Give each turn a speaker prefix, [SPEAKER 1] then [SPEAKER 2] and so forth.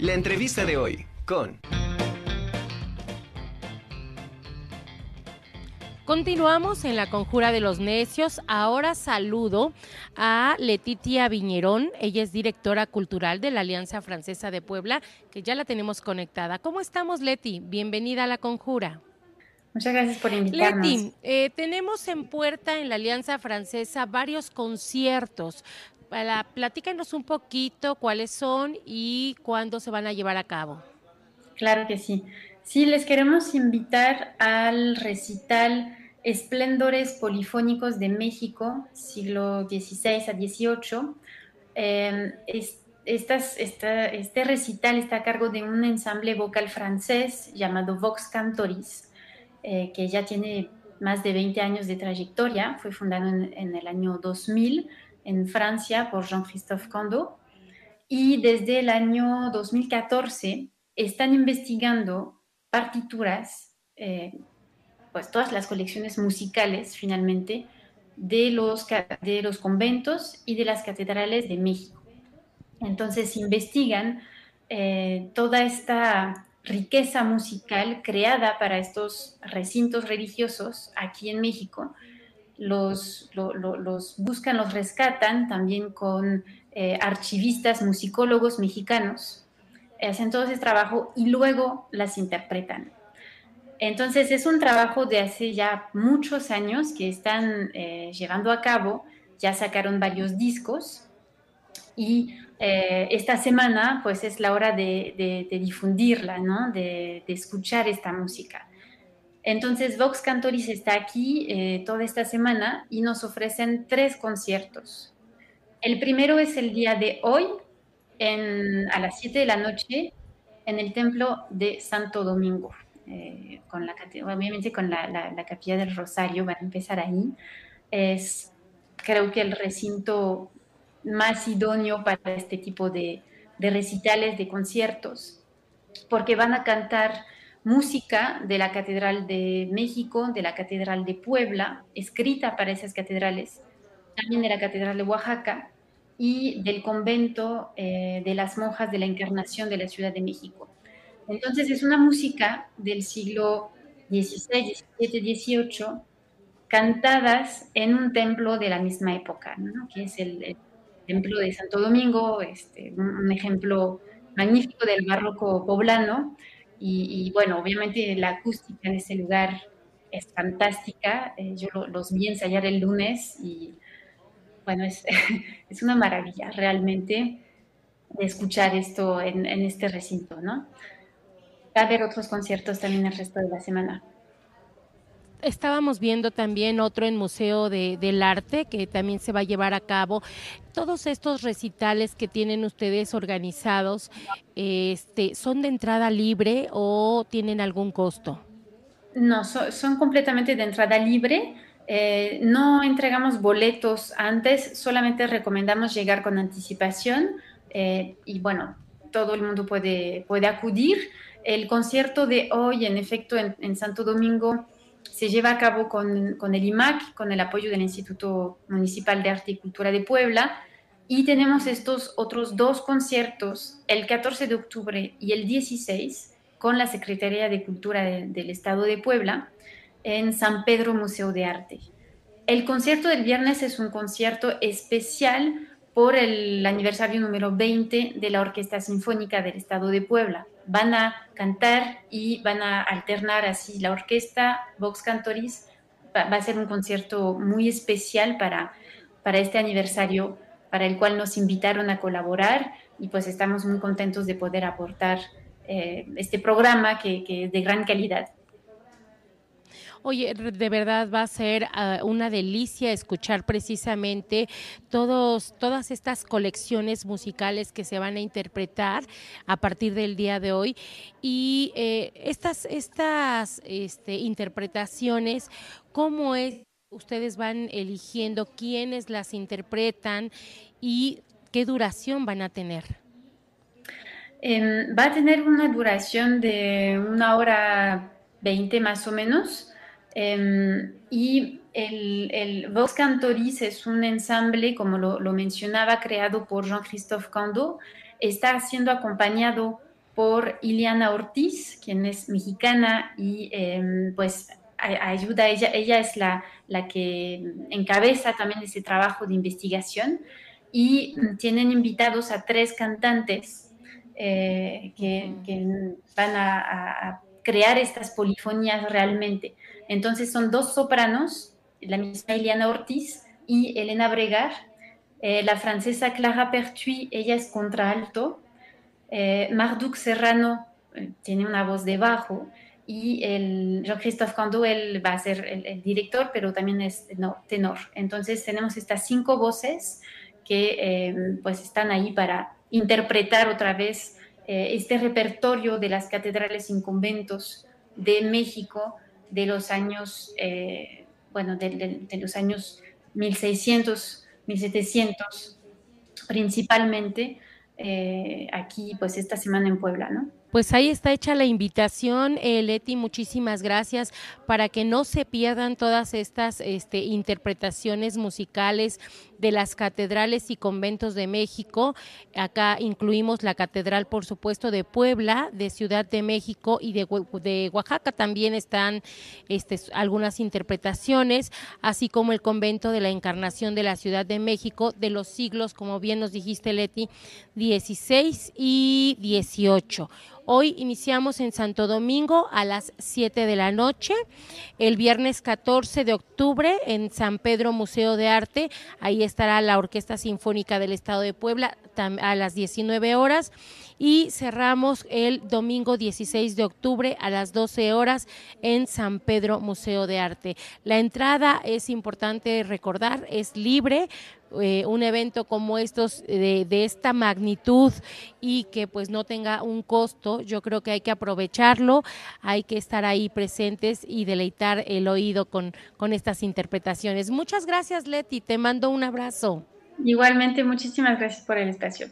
[SPEAKER 1] La entrevista de hoy con...
[SPEAKER 2] Continuamos en la conjura de los necios. Ahora saludo a Letitia Viñerón. Ella es directora cultural de la Alianza Francesa de Puebla, que ya la tenemos conectada. ¿Cómo estamos, Leti? Bienvenida a la conjura.
[SPEAKER 3] Muchas gracias por invitarnos.
[SPEAKER 2] Leti, eh, tenemos en puerta en la Alianza Francesa varios conciertos. Para, platícanos un poquito cuáles son y cuándo se van a llevar a cabo.
[SPEAKER 3] Claro que sí. Sí, les queremos invitar al recital Esplendores Polifónicos de México, siglo XVI a XVIII. Em, este recital está a cargo de un ensamble vocal francés llamado Vox Cantoris, eh, que ya tiene más de 20 años de trayectoria. Fue fundado en, el año 2000 en Francia por Jean-Christophe Cando. Y desde el año 2014 están investigando partituras eh, pues todas las colecciones musicales finalmente de los, de los conventos y de las catedrales de México. Entonces investigan eh, toda esta riqueza musical creada para estos recintos religiosos aquí en México. Los, los buscan, los rescatan también con eh, archivistas, musicólogos mexicanos. Hacen todo ese trabajo y luego las interpretan. Entonces es un trabajo de hace ya muchos años que están eh, llevando a cabo, ya sacaron varios discos y eh, esta semana pues es la hora de, difundirla, ¿no? de, escuchar esta música. Entonces Vox Cantoris está aquí eh, toda esta semana y nos ofrecen tres conciertos. El primero es el día de hoy a las 7 de la noche en el templo de Santo Domingo. Eh, con la, obviamente con la, la, capilla del Rosario, van a empezar ahí. Es creo que el recinto más idóneo para este tipo de, recitales, de conciertos, porque van a cantar música de la Catedral de México, de la Catedral de Puebla, escrita para esas catedrales, también de la Catedral de Oaxaca y del convento eh, de las monjas de la Encarnación de la Ciudad de México. Entonces es una música del siglo XVI, XVII, XVIII, cantadas en un templo de la misma época, que es el, templo de Santo Domingo, este, un, ejemplo magnífico del barroco poblano. Y, bueno, obviamente la acústica en ese lugar es fantástica. Eh, yo los vi ensayar el lunes y bueno, es, es una maravilla realmente de escuchar esto en, en este recinto, ¿no? va a haber otros conciertos también el resto de la semana.
[SPEAKER 2] Estábamos viendo también otro en Museo del Arte que también se va a llevar a cabo. Todos estos recitales que tienen ustedes organizados, este, ¿son de entrada libre o tienen algún costo?
[SPEAKER 3] No, son completamente de entrada libre. Eh, no entregamos boletos antes, solamente recomendamos llegar con anticipación eh, y bueno, todo el mundo puede, puede acudir. El concierto de hoy, en efecto, en, Santo Domingo, se lleva a cabo con, el IMAC, con el apoyo del Instituto Municipal de Arte y Cultura de Puebla. Y tenemos estos otros dos conciertos, el 14 de octubre y el 16, con la Secretaría de Cultura del Estado de Puebla, en San Pedro Museo de Arte. El concierto del viernes es un concierto especial por el aniversario número 20 de la Orquesta Sinfónica del Estado de Puebla. Van a cantar y van a alternar así la orquesta, Vox Cantoris. Va, a ser un concierto muy especial para, para este aniversario, para el cual nos invitaron a colaborar y pues estamos muy contentos de poder aportar eh, este programa que, que es de gran calidad.
[SPEAKER 2] Oye, de verdad va a ser ah, una delicia escuchar precisamente todos, todas estas colecciones musicales que se van a interpretar a partir del día de hoy. Y eh, estas, estas este, interpretaciones, ¿cómo es? Ustedes van eligiendo quiénes las interpretan y qué duración van a tener.
[SPEAKER 3] Em, va a tener una duración de una hora veinte más o menos. Em, y el, el Vox Cantoris es un ensamble, como lo, mencionaba, creado por Jean-Christophe Cando. Está siendo acompañado por Iliana Ortiz, quien es mexicana y em, pues ayuda, ella, ella es la, la que encabeza también ese trabajo de investigación y tienen invitados a tres cantantes eh, que, van a, crear estas polifonías realmente. Entonces son dos sopranos, la misma Iliana Ortiz y Elena Bregar, eh, la francesa Clara Pertuis, ella es contraalto, eh, Marduk Serrano eh, tiene una voz de bajo. Y Jean-Christophe Cando, él va a ser el, director, pero también es tenor. Entonces tenemos estas cinco voces que eh, pues están ahí para interpretar otra vez este repertorio de las catedrales y conventos de México de los años, bueno, de, de los años 1600, 1700 principalmente, eh, aquí pues esta semana en Puebla, ¿no?
[SPEAKER 2] Pues ahí está hecha la invitación, eh, Leti, muchísimas gracias para que no se pierdan todas estas este, interpretaciones musicales de las catedrales y conventos de México. Acá incluimos la catedral, por supuesto, de Puebla, de Ciudad de México y de, Oaxaca también están este, algunas interpretaciones, así como el convento de la Encarnación de la Ciudad de México de los siglos, como bien nos dijiste, Leti, 16 y 18. Hoy iniciamos en Santo Domingo a las 7 de la noche. El viernes 14 de octubre en San Pedro Museo de Arte. Ahí estará la Orquesta Sinfónica del Estado de Puebla a las 19 horas y cerramos el domingo 16 de octubre a las 12 horas en San Pedro Museo de Arte. La entrada es importante recordar, es libre, eh, un evento como estos de, de, esta magnitud y que pues no tenga un costo, yo creo que hay que aprovecharlo, hay que estar ahí presentes y deleitar el oído con, con estas interpretaciones. Muchas gracias Leti, te mando un abrazo.
[SPEAKER 3] Igualmente, muchísimas gracias por el espacio.